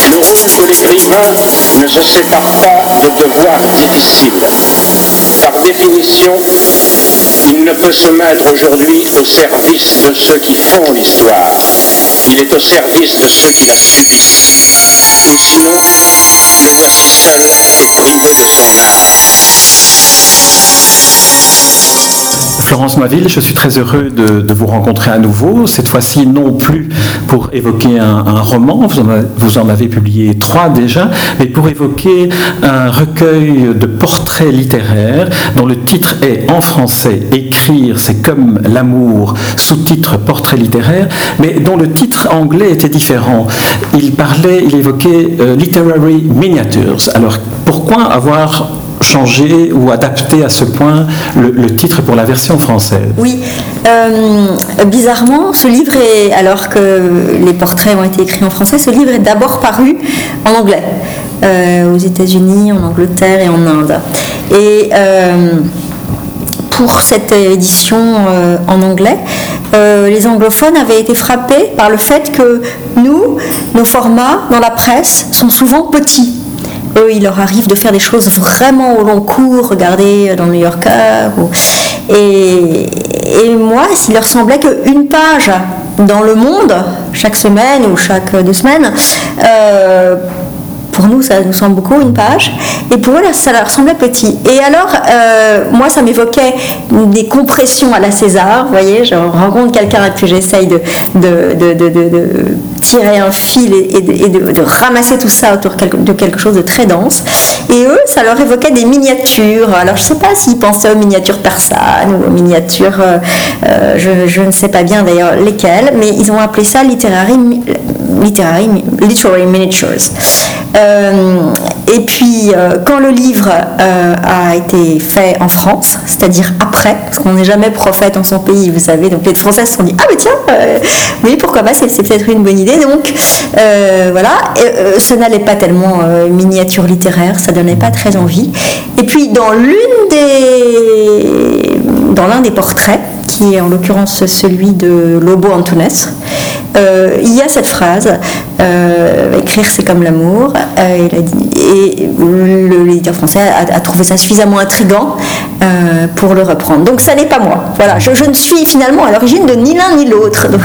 L'heureux du colibri ne se sépare pas de devoirs difficiles. Par définition, il ne peut se mettre aujourd'hui au service de ceux qui font l'histoire. Il est au service de ceux qui la subissent. Le voici seul Florence Maville, je suis très heureux de, vous rencontrer à nouveau, cette fois-ci non plus pour évoquer un, roman, vous en, avez, publié trois déjà, mais pour évoquer un recueil de portraits littéraires dont le titre est en français Écrire, c'est comme l'amour, sous-titre Portrait littéraire, mais dont le titre anglais était différent. Il parlait, il évoquait euh, Literary Miniatures. Alors pourquoi avoir changer ou adapter à ce point le, titre pour la version française Oui, euh, bizarrement, ce livre est, alors que les portraits ont été écrits en français, ce livre est d'abord paru en anglais, euh, aux États-Unis, en Angleterre et en Inde. Et euh, pour cette édition en anglais, les anglophones avaient été frappés par le fait que nous, nos formats dans la presse sont souvent petits eux, il leur arrive de faire des choses vraiment au long cours, regardez euh, dans le New Yorker. Et, moi, s'il leur semblait qu'une page dans le monde, chaque semaine ou chaque deux semaines, euh, pour nous, ça nous semble beaucoup une page, et pour eux, ça leur semblait petit. Et alors, euh, moi, ça m'évoquait des compressions à la César, vous voyez, je rencontre quelqu'un et puis j'essaye de, tirer un fil et, de, ramasser tout ça autour de quelque chose de très dense. Et eux, ça leur évoquait des miniatures. Alors, je ne sais pas s'ils pensaient aux miniatures persanes ou aux miniatures, euh, euh, je, ne sais pas bien d'ailleurs lesquelles, mais ils ont appelé ça literary, literary, literary miniatures. Euh, et puis, euh, quand le livre euh, a été fait en France, c'est-à-dire après, parce qu'on n'est jamais prophète en son pays, vous savez, donc les Français se sont dit Ah, mais tiens, oui, pourquoi pas, c'est, peut-être une bonne idée. Donc, voilà, ce n'allait pas tellement miniature littéraire, ça donnait pas très envie. Et puis, dans l'une des. dans l'un des portraits, qui est en l'occurrence celui de Lobo Antunes, euh, il y a cette phrase euh, écrire c'est comme l'amour. Euh, et l'éditeur français a, trouvé ça suffisamment intrigant pour le reprendre. Donc ça n'est pas moi. Voilà je, ne suis finalement à l'origine de ni l'un ni l'autre.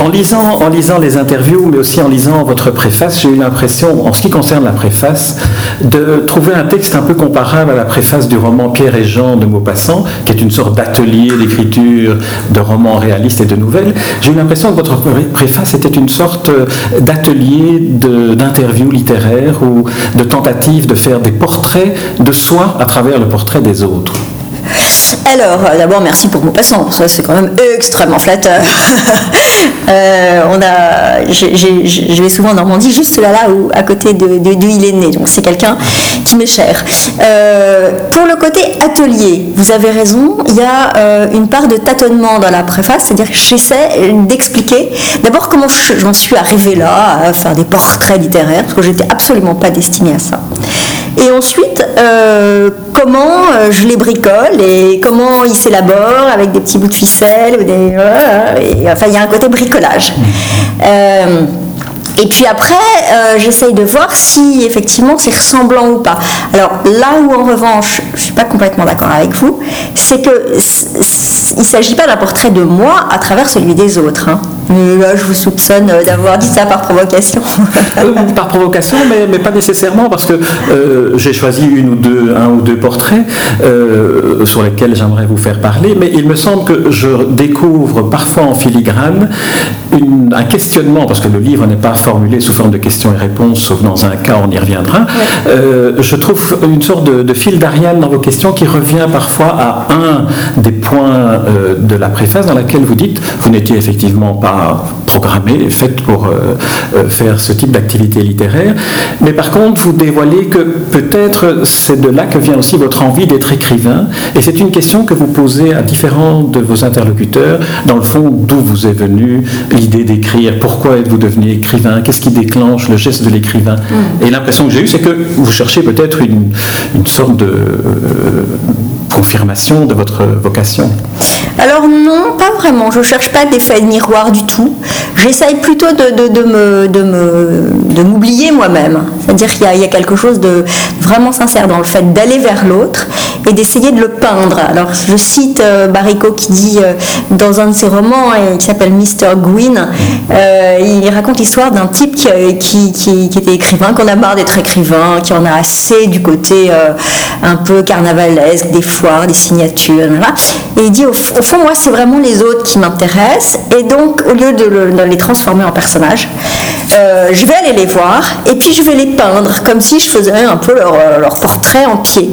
En lisant en lisant les interviews mais aussi en lisant votre préface j'ai eu l'impression en ce qui concerne la préface de trouver un texte un peu comparable à la préface du roman Pierre et Jean de Maupassant qui est une sorte d'atelier d'écriture de romans réalistes et de nouvelles j'ai eu l'impression que votre préface était une sorte euh, d'atelier d'interview littéraire ou de tentative de faire des portraits de soi à travers le portrait des autres. Alors, euh, d'abord, merci pour mon passant. Ça, c'est quand même extrêmement flatteur. Euh, on a, je vais souvent en Normandie, juste là, là où, à côté de, d'où il est né. Donc, c'est quelqu'un qui m'est cher. Euh, pour le côté atelier, vous avez raison. Il y a une part de tâtonnement dans la préface, c'est-à-dire que j'essaie d'expliquer d'abord comment j'en suis arrivée là, à faire des portraits littéraires, parce que j'étais absolument pas destinée à ça. Et ensuite, euh, comment euh, je les bricole et comment ils s'élaborent avec des petits bouts de ficelle. Ou des, enfin, il y a un côté bricolage. Euh, et puis après, j'essaye de voir si effectivement c'est ressemblant ou pas. Alors là où en revanche, je ne suis pas complètement d'accord avec vous, c'est que il ne s'agit pas d'un portrait de moi à travers celui des autres. Hein. Là, je vous soupçonne euh, d'avoir dit ça par provocation. Euh, par provocation, mais, pas nécessairement, parce que euh, j'ai choisi une ou deux, un ou deux portraits sur lesquels j'aimerais vous faire parler, mais il me semble que je découvre parfois en filigrane un questionnement, parce que le livre n'est pas formulé sous forme de questions et réponses, sauf dans un cas, on y reviendra. je trouve une sorte de, de fil d'Ariane dans vos questions qui revient parfois à un des points de la préface dans laquelle vous dites, vous n'étiez effectivement pas pas programmée, faite pour euh, euh, faire ce type d'activité littéraire. Mais par contre, vous dévoilez que peut-être c'est de là que vient aussi votre envie d'être écrivain. Et c'est une question que vous posez à différents de vos interlocuteurs. Dans le fond, d'où vous est venue l'idée d'écrire Pourquoi êtes-vous devenu écrivain Qu'est-ce qui déclenche le geste de l'écrivain mm. Et l'impression que j'ai eue, c'est que vous cherchez peut-être une, sorte de euh, confirmation de votre vocation. Alors non, pas vraiment. Je ne cherche pas d'effet de miroir du tout. J'essaye plutôt de, m'oublier moi-même. C'est-à-dire qu'il y, a quelque chose de vraiment sincère dans le fait d'aller vers l'autre et d'essayer de le peindre. Alors je cite euh, Barrico qui dit euh, dans un de ses romans qui s'appelle Mr. Gwyn, euh, il raconte l'histoire d'un type qui, qui, était écrivain, qu'on a marre d'être écrivain, qui en a assez du côté un peu carnavalesque, des foires, des signatures. Et il dit au, fond, moi, c'est vraiment les autres qui m'intéressent. Et donc, au lieu de, les transformer en personnages, euh, je vais aller les voir et puis je vais les peindre comme si je faisais un peu leur, euh, portrait en pied.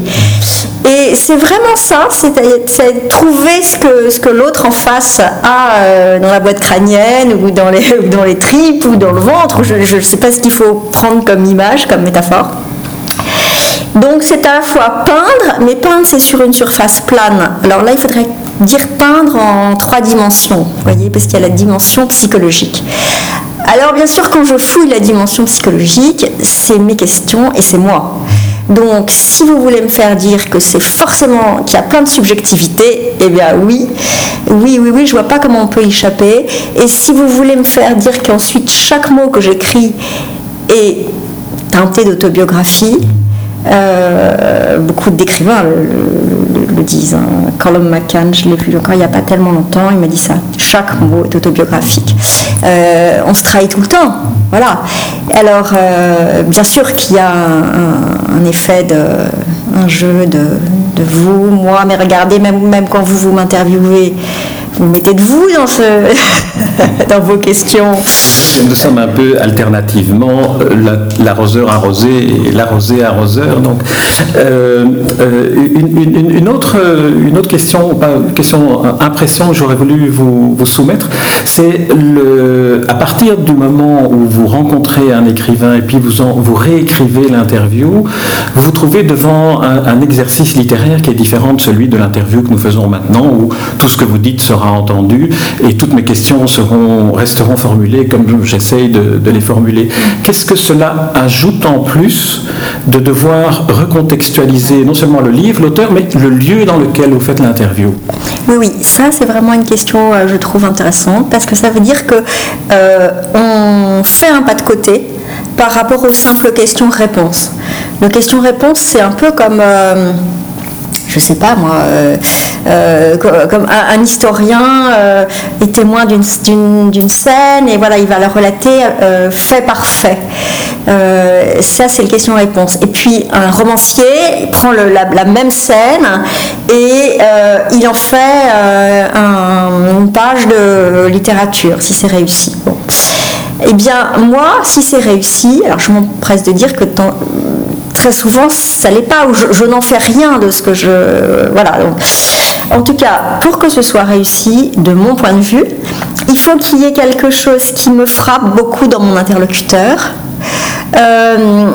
Et c'est vraiment ça, c'est trouver ce que, ce que l'autre en face a euh, dans la boîte crânienne ou dans les, ou dans les tripes ou dans le ventre. Je ne sais pas ce qu'il faut prendre comme image, comme métaphore. Donc c'est à la fois peindre, mais peindre c'est sur une surface plane. Alors là il faudrait dire peindre en trois dimensions, voyez, parce qu'il y a la dimension psychologique. Alors bien sûr quand je fouille la dimension psychologique, c'est mes questions et c'est moi. Donc, si vous voulez me faire dire que c'est forcément qu'il y a plein de subjectivité, eh bien oui, oui, oui, oui, je vois pas comment on peut y échapper. Et si vous voulez me faire dire qu'ensuite chaque mot que j'écris est teinté d'autobiographie, euh, beaucoup d'écrivains le, disent. Hein. Colum McCann, je l'ai vu encore il n'y a pas tellement longtemps, il m'a dit ça. Chaque mot est autobiographique. Euh, on se trahit tout le temps. Voilà. Alors, euh, bien sûr qu'il y a un, effet de un jeu de, de, vous, moi, mais regardez, même, même quand vous vous m'interviewez, vous mettez de vous dans, ce dans vos questions? Nous sommes un peu alternativement euh, l'arroseur arrosé et l'arrosé arroseur. Donc, euh, euh, une, autre, une autre question, pas question, impression que j'aurais voulu vous, vous soumettre, c'est à partir du moment où vous rencontrez un écrivain et puis vous, en, vous réécrivez l'interview, vous vous trouvez devant un, un exercice littéraire qui est différent de celui de l'interview que nous faisons maintenant, où tout ce que vous dites sera entendu et toutes mes questions seront, resteront formulées comme j'essaye de, les formuler. Qu'est-ce que cela ajoute en plus de devoir recontextualiser non seulement le livre, l'auteur, mais le lieu dans lequel vous faites l'interview? Oui, oui, ça c'est vraiment une question, euh, je trouve intéressante, parce que ça veut dire que euh, on fait un pas de côté par rapport aux simples questions-réponses. Le question-réponse, c'est un peu comme... Euh, je sais pas moi, euh, euh, comme un, historien euh, est témoin d'une scène et voilà, il va la relater fait par fait. ça, c'est le question-réponse. Et puis, un romancier prend la, même scène et il en fait une page de littérature, si c'est réussi. Eh bien, moi, si c'est réussi, alors je m'empresse de dire que très souvent, ça l'est pas, ou je, n'en fais rien de ce que je. Voilà. En tout cas, pour que ce soit réussi, de mon point de vue, il faut qu'il y ait quelque chose qui me frappe beaucoup dans mon interlocuteur. Euh,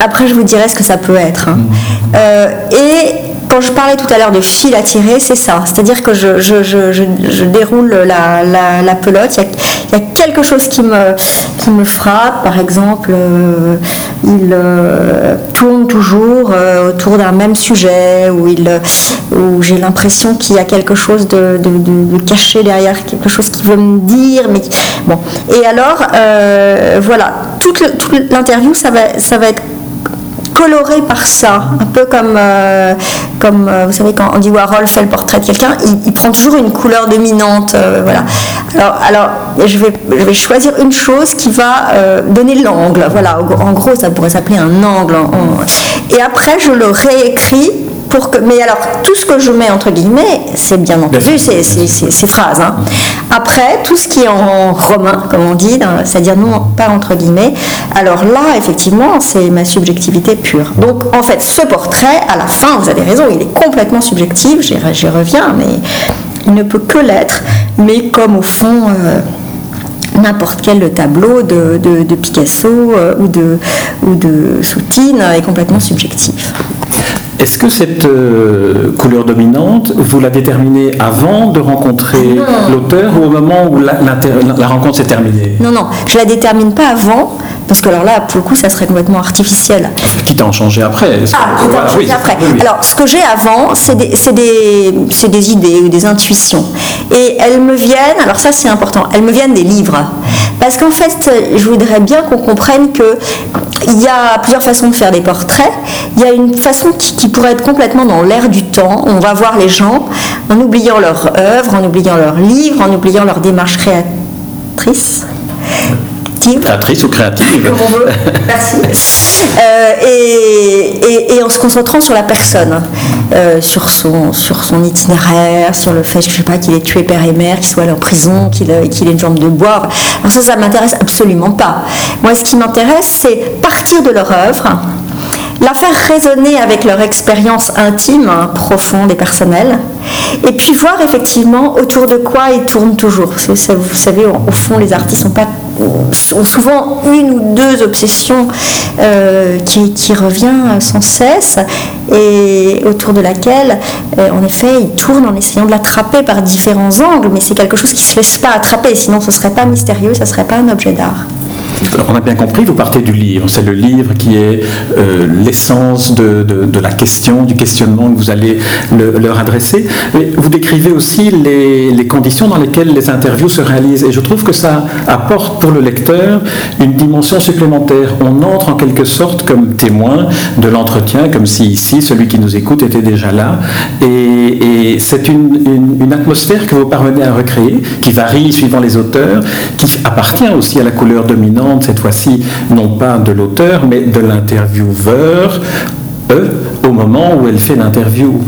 après, je vous dirai ce que ça peut être. Hein. Mmh. Euh, et quand je parlais tout à l'heure de fil à tirer, c'est ça. C'est-à-dire que je, déroule la, pelote. Il y, a, quelque chose qui me, frappe. Par exemple, euh, il euh, tourne toujours euh, autour d'un même sujet, où, j'ai l'impression qu'il y a quelque chose de, caché derrière, quelque chose qui veut me dire. Mais, bon. Et alors, voilà, toute l'interview, ça va être coloré par ça, un peu comme, euh, comme euh, vous savez quand Andy Warhol fait le portrait de quelqu'un, il, prend toujours une couleur dominante, euh, voilà. Alors, alors je, vais, je vais choisir une chose qui va donner l'angle, voilà. En gros, ça pourrait s'appeler un angle. et après, je le réécris mais alors, tout ce que je mets entre guillemets, c'est bien entendu ces, ces, phrases. Hein. Après, tout ce qui est en romain, comme on dit, c'est-à-dire non pas entre guillemets, alors là, effectivement, c'est ma subjectivité pure. Donc, en fait, ce portrait, à la fin, vous avez raison, il est complètement subjectif, j'y reviens, mais il ne peut que l'être, mais comme au fond. Euh, n'importe quel tableau de, Picasso euh, ou de Soutine est complètement subjectif. Est-ce que cette euh, couleur dominante, vous la déterminez avant de rencontrer l'auteur ou au moment où la, la rencontre s'est terminée? Non, non, je la détermine pas avant, parce que alors là, pour le coup, ça serait complètement artificiel. Quitte à en changer après que- Ah, Voilà, changer oui, après. oui, oui. Alors, ce que j'ai avant, c'est des, des, des idées ou des intuitions. Et elles me viennent, alors ça c'est important, elles me viennent des livres. Parce qu'en fait, je voudrais bien qu'on comprenne que il y a plusieurs façons de faire des portraits. Il y a une façon qui, qui pourrait être complètement dans l'air du temps. On va voir les gens en oubliant leur œuvre, en oubliant leur livre, en oubliant leur démarche créatrice. Créatrice ou créative comme on veut. Merci. Euh, et, en se concentrant sur la personne, euh, sur, son, itinéraire, sur le fait je sais pas, qu'il ait tué père et mère, qu'il soit allé en prison, qu'il qu'il ait une jambe de bois. Alors ça, ça m'intéresse absolument pas. Moi, ce qui m'intéresse, c'est partir de leur œuvre, la faire résonner avec leur expérience intime, hein, profonde et personnelle, et puis voir effectivement autour de quoi ils tournent toujours. Vous savez, au fond, les artistes ont souvent une ou deux obsessions euh, qui, qui revient sans cesse, et autour de laquelle, euh, en effet, ils tournent en essayant de l'attraper par différents angles, mais c'est quelque chose qui ne se laisse pas attraper, sinon ce ne serait pas mystérieux, ça ne serait pas un objet d'art. On a bien compris, vous partez du livre. C'est le livre qui est euh, l'essence de, la question, du questionnement que vous allez le- leur adresser. Mais vous décrivez aussi les, conditions dans lesquelles les interviews se réalisent. Et je trouve que ça apporte pour le lecteur une dimension supplémentaire. On entre en quelque sorte comme témoin de l'entretien, comme si ici, celui qui nous écoute était déjà là. Et, c'est une atmosphère que vous parvenez à recréer, qui varie suivant les auteurs, qui appartient aussi à la couleur dominante, cette fois-ci, non pas de l'auteur, mais de l'intervieweur, eux, au moment où elle fait l'interview.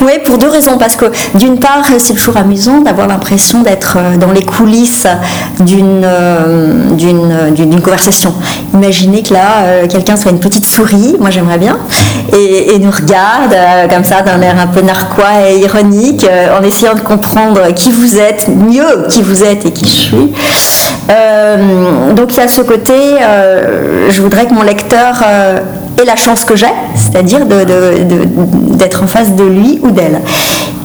Oui, pour deux raisons. Parce que d'une part, c'est toujours amusant d'avoir l'impression d'être euh, dans les coulisses d'une euh, d'une d'une- d'une conversation. Imaginez que là, euh, quelqu'un soit une petite souris, moi j'aimerais bien, et, nous regarde euh, comme ça d'un air un peu narquois et ironique, euh, en essayant de comprendre qui vous êtes, mieux qui vous êtes et qui je suis. Euh, donc il y a ce côté, euh, je voudrais que mon lecteur euh, ait la chance que j'ai, c'est-à-dire d'être en face de lui ou d'elle.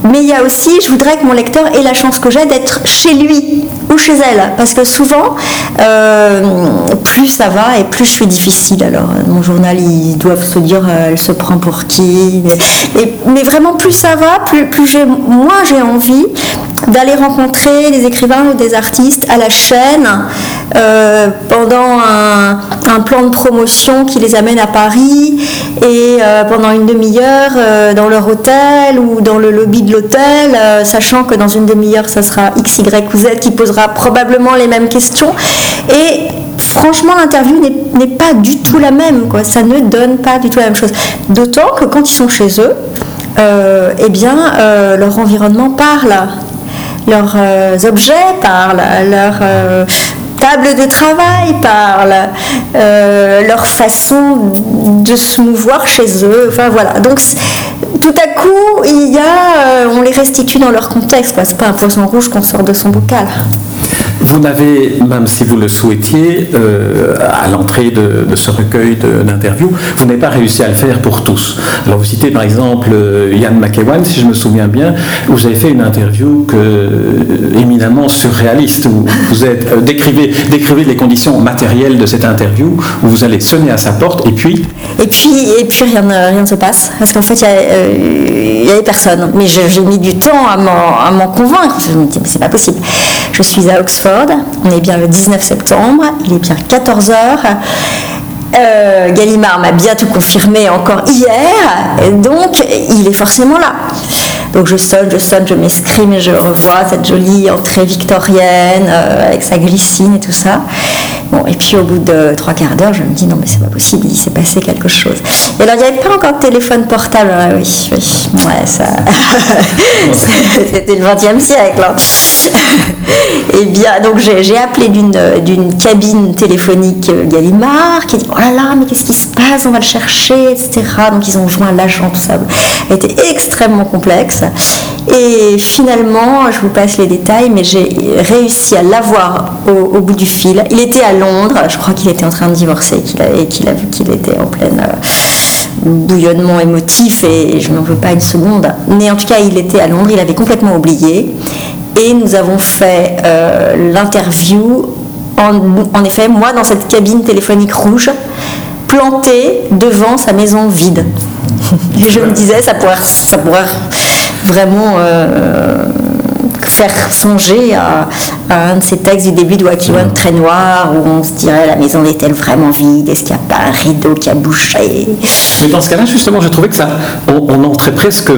Mais il y a aussi, je voudrais que mon lecteur ait la chance que j'ai d'être chez lui ou chez elle, parce que souvent, euh, plus ça va et plus je suis difficile. Alors, euh, mon journal, ils doivent se dire, euh, elle se prend pour qui? Mais vraiment, plus ça va, plus, plus j'ai, moins j'ai envie d'aller rencontrer des écrivains ou des artistes à la chaîne euh, pendant un, plan de promotion qui les amène à Paris et euh, pendant une demi-heure euh, dans leur hôtel ou dans le lobby de l'hôtel, sachant que dans une demi-heure, ça sera X, Y ou Z qui posera probablement les mêmes questions. Et franchement, l'interview n'est- pas du tout la même. Quoi. Ça ne donne pas du tout la même chose. D'autant que quand ils sont chez eux, eh bien, leur environnement parle, leurs objets parlent, leur euh, table de travail parle, euh, leur façon de se mouvoir chez eux. Enfin voilà. Donc tout à coup, euh, on les restitue dans leur contexte. C'est pas un poisson rouge qu'on sort de son bocal. Vous n'avez, même si vous le souhaitiez, euh, à l'entrée de, ce recueil d'interviews, vous n'avez pas réussi à le faire pour tous. Alors vous citez par exemple euh, Ian McEwan, si je me souviens bien, où vous avez fait une interview euh, éminemment surréaliste, où vous êtes, euh, décrivez, décrivez les conditions matérielles de cette interview, où vous allez sonner à sa porte, et puis, Et puis, et puis rien, ne- rien ne se passe. Parce qu'en fait, il n'y avait personne. Mais j'ai mis du temps à m'en convaincre. Je me dis, mais c'est pas possible. Je suis à Oxford. On est bien le 19 septembre. Il est bien 14 heures. Euh, Gallimard m'a bien tout confirmé encore hier, et donc il est forcément là. Donc je sonne, je sonne, je m'escrime et je revois cette jolie entrée victorienne euh, avec sa glycine et tout ça. Bon, et puis au bout de trois quarts d'heure, je me dis non mais c'est pas possible, il s'est passé quelque chose. Et alors il n'y avait pas encore de téléphone portable, Ah oui, oui, ouais ça, c'était le 20e siècle. hein. Eh bien, donc j'ai appelé d'une cabine téléphonique Gallimard qui dit Oh là là, mais qu'est-ce qui se passe? On va le chercher, etc. Donc ils ont joint l'agent, tout ça. a été extrêmement complexe. Et finalement, je vous passe les détails, mais j'ai réussi à l'avoir au, bout du fil. Il était à Londres, je crois qu'il était en train de divorcer et qu'il a vu qu'il était en pleine euh, bouillonnement émotif et je n'en veux pas une seconde. Mais en tout cas, il était à Londres, il avait complètement oublié. Et nous avons fait euh, l'interview, en, effet, moi, dans cette cabine téléphonique rouge, plantée devant sa maison vide. Et je me disais, ça pourrait, ça pourrait vraiment euh, faire songer à, un de ces textes du début de Wakiwan très noir où on se dirait la maison est-elle vraiment vide? Est-ce qu'il n'y a pas un rideau qui a bouché Mais dans ce cas-là, justement, je trouvais que ça, on entrait presque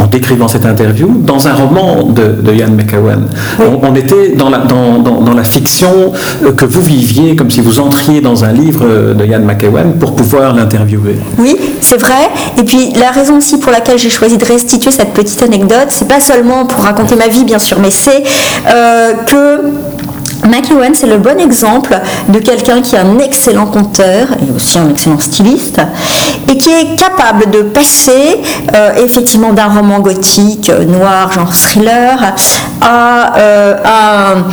en décrivant cette interview, dans un roman de, de Ian McEwan. On, était dans la, dans, dans, la, fiction euh, que vous viviez, comme si vous entriez dans un livre de Ian McEwan pour pouvoir l'interviewer. Oui, c'est vrai. Et puis la raison aussi pour laquelle j'ai choisi de restituer cette petite anecdote, c'est pas seulement pour raconter ma vie, bien sûr, mais c'est euh, que McEwan, c'est le bon exemple de quelqu'un qui est un excellent conteur et aussi un excellent styliste et qui est capable de passer euh, effectivement d'un roman gothique euh, noir, genre thriller, à, euh, un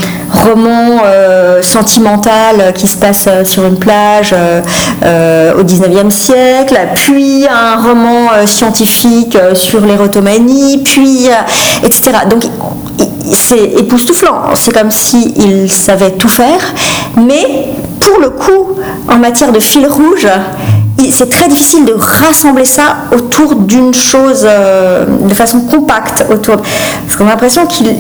roman sentimental qui se passe sur une plage au 19e siècle, puis un roman scientifique sur l'érotomanie, puis etc. Donc c'est époustouflant, c'est comme s'il savait tout faire, mais pour le coup, en matière de fil rouge, c'est très difficile de rassembler ça autour d'une chose euh, de façon compacte autour. Parce qu'on a l'impression qu'il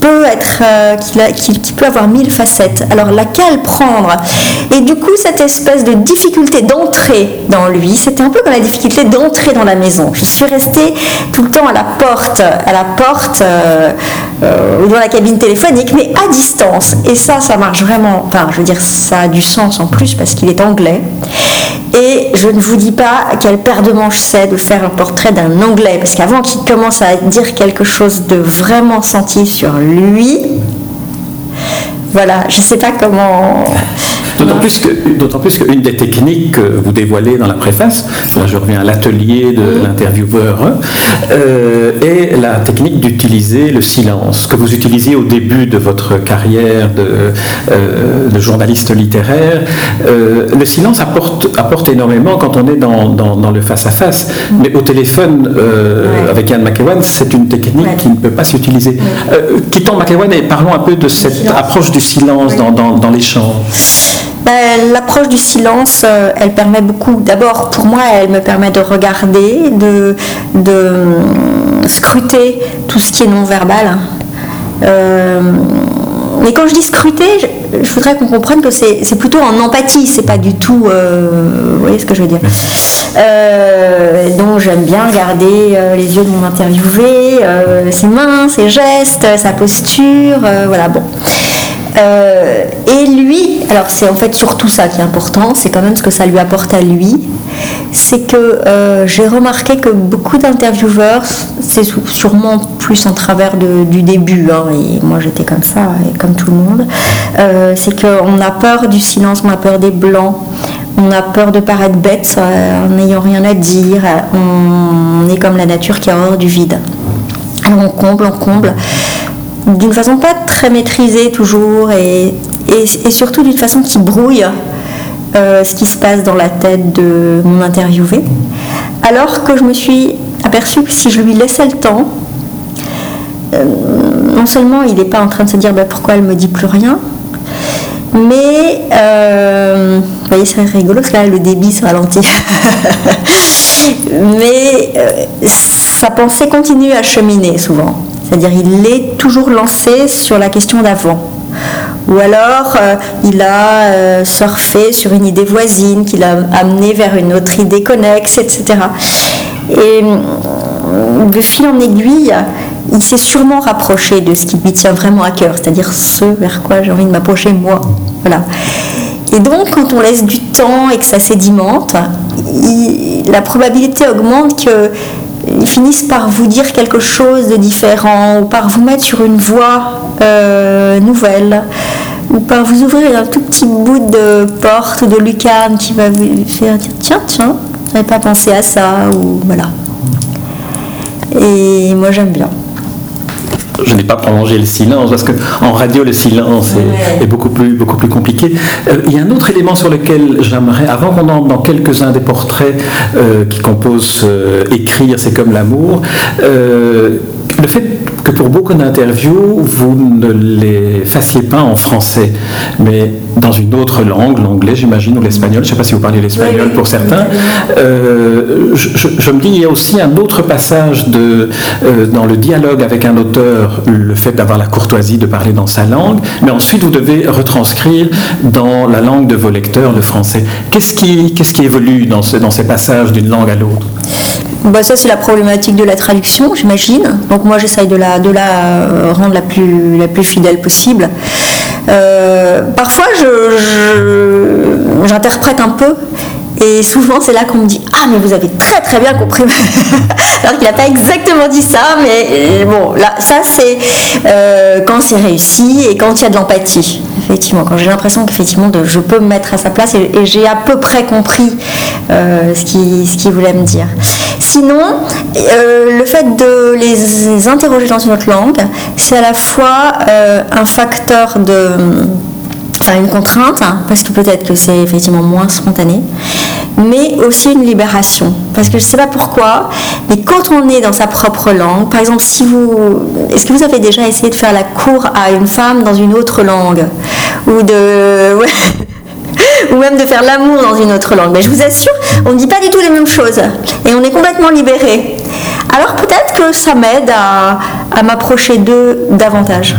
peut être, euh, qu'il, peut avoir mille facettes. Alors laquelle prendre? Et du coup, cette espèce de difficulté d'entrer dans lui, c'était un peu comme la difficulté d'entrer dans la maison. Je suis restée tout le temps à la porte, à la porte euh, euh, ou dans la cabine téléphonique, mais à distance. Et ça, ça marche vraiment. Enfin, je veux dire, ça a du sens en plus parce qu'il est anglais. Et je ne vous dis pas quelle paire de manches c'est de faire un portrait d'un anglais, parce qu'avant qu'il commence à dire quelque chose de vraiment senti sur lui, voilà, je ne sais pas comment. D'autant plus, que, plus qu'une des techniques que vous dévoilez dans la préface, là je reviens à l'atelier de l'intervieweur, euh, est la technique d'utiliser le silence, que vous utilisiez au début de votre carrière de, euh, journaliste littéraire. Euh, le silence apporte, apporte énormément quand on est dans, dans, le face-à-face, mais au téléphone, avec Yann McEwan, c'est une technique qui ne peut pas s'utiliser. quittons McEwan et parlons un peu de cette approche du silence dans, dans, dans l'échange. Ben, l'approche du silence, euh, elle permet beaucoup. D'abord, pour moi, elle me permet de regarder, de, hum, scruter tout ce qui est non-verbal. Euh, mais quand je dis scruter, je, voudrais qu'on comprenne que c'est plutôt en empathie, c'est pas du tout. Euh, vous voyez ce que je veux dire Donc j'aime bien regarder les yeux de mon interviewé, ses mains, ses gestes, sa posture, voilà, bon. Euh, et lui, alors c'est en fait surtout ça qui est important, c'est quand même ce que ça lui apporte à lui, c'est que euh, j'ai remarqué que beaucoup d'intervieweurs, c'est sûrement plus en travers du début, hein, et moi j'étais comme ça, et comme tout le monde, euh, c'est qu'on a peur du silence, on a peur des blancs, on a peur de paraître bête en n'ayant rien à dire, on est comme la nature qui a horreur du vide. Alors on comble, on comble d'une façon pas très maîtrisée toujours et, et, surtout d'une façon qui brouille euh, ce qui se passe dans la tête de mon interviewé. Alors que je me suis aperçue que si je lui laissais le temps, euh, non seulement il n'est pas en train de se dire bah, pourquoi elle me dit plus rien, mais euh, vous voyez c'est rigolo parce que là le débit se ralentit. mais sa pensée continue à cheminer souvent. C'est-à-dire il est toujours lancé sur la question d'avant. Ou alors euh, il a euh, surfé sur une idée voisine qu'il a amené vers une autre idée connexe, etc. Et euh, de fil en aiguille, il s'est sûrement rapproché de ce qui lui tient vraiment à cœur, c'est-à-dire ce vers quoi j'ai envie de m'approcher moi. Voilà. Et donc, quand on laisse du temps et que ça sédimente, la probabilité augmente que ils finissent par vous dire quelque chose de différent ou par vous mettre sur une voie euh, nouvelle ou par vous ouvrir un tout petit bout de porte ou de lucarne qui va vous faire dire tiens, tiens, j'avais pas pensé à ça ou voilà. Et moi j'aime bien je n'ai pas prolongé le silence parce qu'en radio le silence est, beaucoup, plus, beaucoup plus compliqué. Euh, il y a un autre élément sur lequel j'aimerais, avant qu'on entre dans quelques-uns des portraits euh, qui composent euh, Écrire, c'est comme l'amour, le fait que pour beaucoup d'interviews, vous ne les fassiez pas en français, mais dans une autre langue, l'anglais j'imagine, ou l'espagnol, je ne sais pas si vous parlez l'espagnol pour certains, euh, je, me dis, il y a aussi un autre passage de, euh, dans le dialogue avec un auteur, le fait d'avoir la courtoisie de parler dans sa langue, mais ensuite vous devez retranscrire dans la langue de vos lecteurs, le français. Qu'est-ce qui, qu'est-ce qui évolue dans, ce, dans ces passages d'une langue à l'autre? Bah ça c'est la problématique de la traduction, j'imagine. Donc moi j'essaye de la, de la euh, rendre la plus, la plus fidèle possible. Euh, parfois j'interprète un peu et souvent, c'est là qu'on me dit Ah, mais vous avez très très bien compris. Alors qu'il n'a pas exactement dit ça, mais euh, bon, là, ça c'est quand c'est réussi et quand il y a de l'empathie. Effectivement, quand j'ai l'impression qu'effectivement je peux me mettre à sa place et, j'ai à peu près compris ce qu'il ce qu'il voulait me dire. Sinon, euh, le fait de les interroger dans une autre langue, c'est à la fois euh, un facteur de enfin une contrainte, hein, parce que peut-être que c'est effectivement moins spontané, mais aussi une libération. Parce que je ne sais pas pourquoi, mais quand on est dans sa propre langue, par exemple, si vous, est-ce que vous avez déjà essayé de faire la cour à une femme dans une autre langue? Ou de... ou même de faire l'amour dans une autre langue. Mais je vous assure, on ne dit pas du tout les mêmes choses et on est complètement libéré. Alors peut-être que ça m'aide à, m'approcher d'eux davantage.